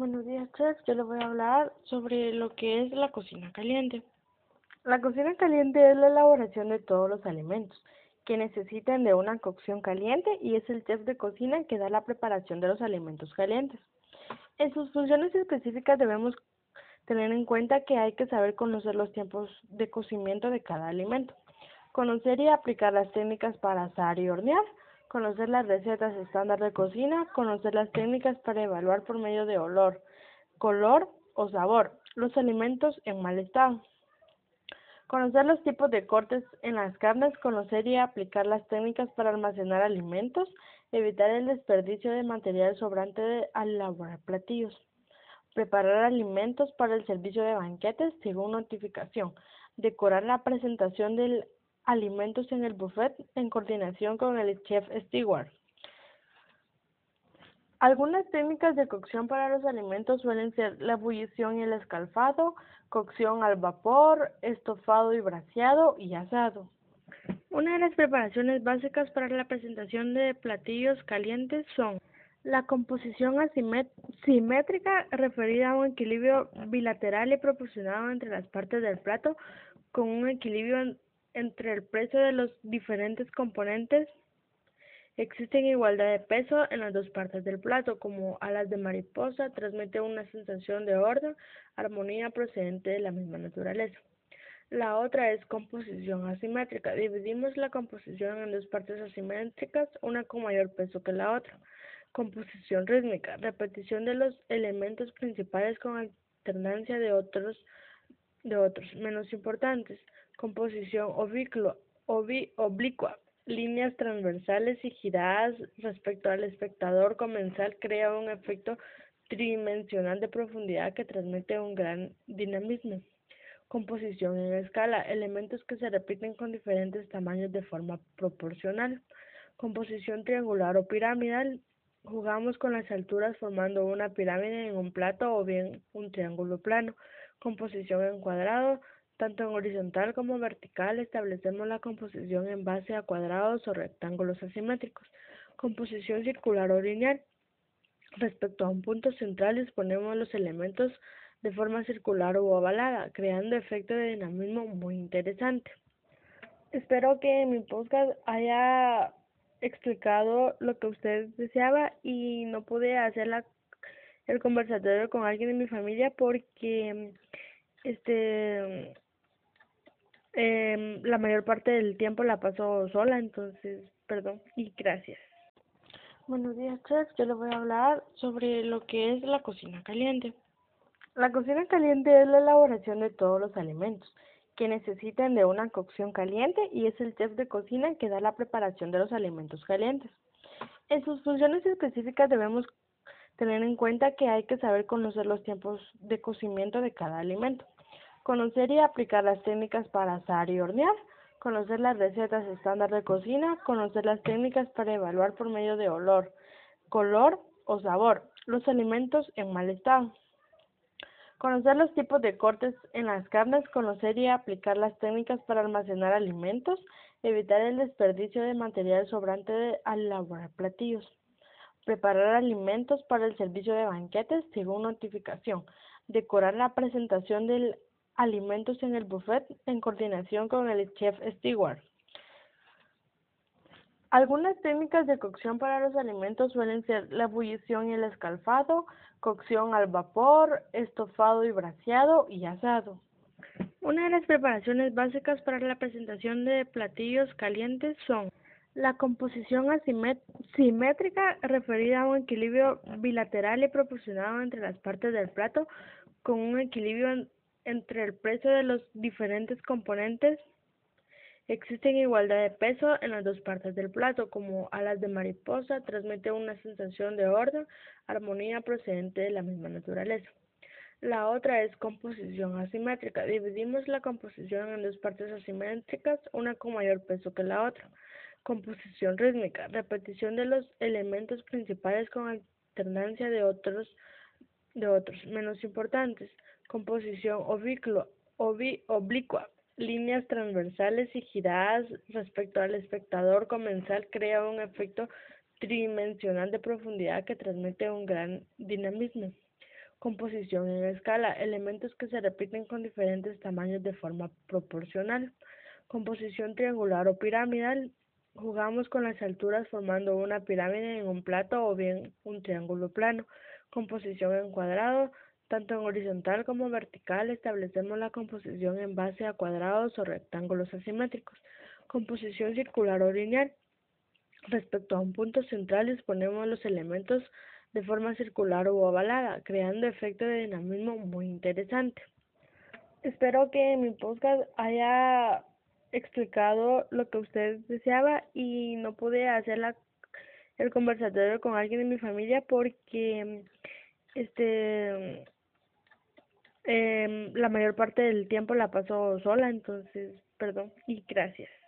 Buenos días, chef. Yo les voy a hablar sobre lo que es la cocina caliente. La cocina caliente es la elaboración de todos los alimentos que necesitan de una cocción caliente y es el chef de cocina que da la preparación de los alimentos calientes. En sus funciones específicas debemos tener en cuenta que hay que saber conocer los tiempos de cocimiento de cada alimento, conocer y aplicar las técnicas para asar y hornear, conocer las recetas estándar de cocina, conocer las técnicas para evaluar por medio de olor, color o sabor los alimentos en mal estado. Conocer los tipos de cortes en las carnes, conocer y aplicar las técnicas para almacenar alimentos, evitar el desperdicio de material sobrante al elaborar platillos. Preparar alimentos para el servicio de banquetes según notificación. Decorar la presentación del alimentos en el buffet en coordinación con el chef steward. Algunas técnicas de cocción para los alimentos suelen ser la ebullición y el escalfado, cocción al vapor, estofado y braseado y asado. Una de las preparaciones básicas para la presentación de platillos calientes son la composición asimétrica referida a un equilibrio bilateral y proporcionado entre las partes del plato con un equilibrio entre el peso de los diferentes componentes. Existen igualdad de peso en las dos partes del plato, como alas de mariposa, transmite una sensación de orden, armonía procedente de la misma naturaleza. La otra es composición asimétrica. Dividimos la composición en dos partes asimétricas, una con mayor peso que la otra. Composición rítmica. Repetición de los elementos principales con alternancia de otros, de otros menos importantes composición oblicua, líneas transversales y giradas respecto al espectador comensal crea un efecto tridimensional de profundidad que transmite un gran dinamismo. Composición en escala, elementos que se repiten con diferentes tamaños de forma proporcional. Composición triangular o piramidal, jugamos con las alturas formando una pirámide en un plato o bien un triángulo plano. Composición en cuadrado, tanto en horizontal como vertical establecemos la composición en base a cuadrados o rectángulos asimétricos. Composición circular o lineal. Respecto a un punto central disponemos los elementos de forma circular o ovalada, creando efecto de dinamismo muy interesante. Espero que mi podcast haya explicado lo que usted deseaba y no pude hacer la, el conversatorio con alguien de mi familia porque este eh, la mayor parte del tiempo la paso sola, entonces, perdón y gracias. Buenos días, chef. Yo les voy a hablar sobre lo que es la cocina caliente. La cocina caliente es la elaboración de todos los alimentos que necesitan de una cocción caliente y es el chef de cocina que da la preparación de los alimentos calientes. En sus funciones específicas debemos tener en cuenta que hay que saber conocer los tiempos de cocimiento de cada alimento. Conocer y aplicar las técnicas para asar y hornear, conocer las recetas estándar de cocina, conocer las técnicas para evaluar por medio de olor, color o sabor los alimentos en mal estado. Conocer los tipos de cortes en las carnes, conocer y aplicar las técnicas para almacenar alimentos, evitar el desperdicio de material sobrante al elaborar platillos. Preparar alimentos para el servicio de banquetes según notificación. Decorar la presentación del alimentos en el buffet en coordinación con el chef steward. Algunas técnicas de cocción para los alimentos suelen ser la ebullición y el escalfado, cocción al vapor, estofado y braseado y asado. Una de las preparaciones básicas para la presentación de platillos calientes son la composición asimétrica referida a un equilibrio bilateral y proporcionado entre las partes del plato con un equilibrio entre el peso de los diferentes componentes. Existen igualdad de peso en las dos partes del plato, como alas de mariposa, transmite una sensación de orden, armonía procedente de la misma naturaleza. La otra es composición asimétrica. Dividimos la composición en dos partes asimétricas, una con mayor peso que la otra. Composición rítmica. Repetición de los elementos principales con alternancia de otros, de otros menos importantes composición oblicua, líneas transversales y giradas respecto al espectador comensal crea un efecto tridimensional de profundidad que transmite un gran dinamismo. Composición en escala. Elementos que se repiten con diferentes tamaños de forma proporcional. Composición triangular o piramidal. Jugamos con las alturas formando una pirámide en un plato o bien un triángulo plano. Composición en cuadrado. Tanto en horizontal como vertical establecemos la composición en base a cuadrados o rectángulos asimétricos. Composición circular o lineal. Respecto a un punto central exponemos los elementos de forma circular o ovalada, creando efecto de dinamismo muy interesante. Espero que mi podcast haya explicado lo que usted deseaba y no pude hacer la, el conversatorio con alguien de mi familia porque este eh, la mayor parte del tiempo la paso sola, entonces, perdón y gracias.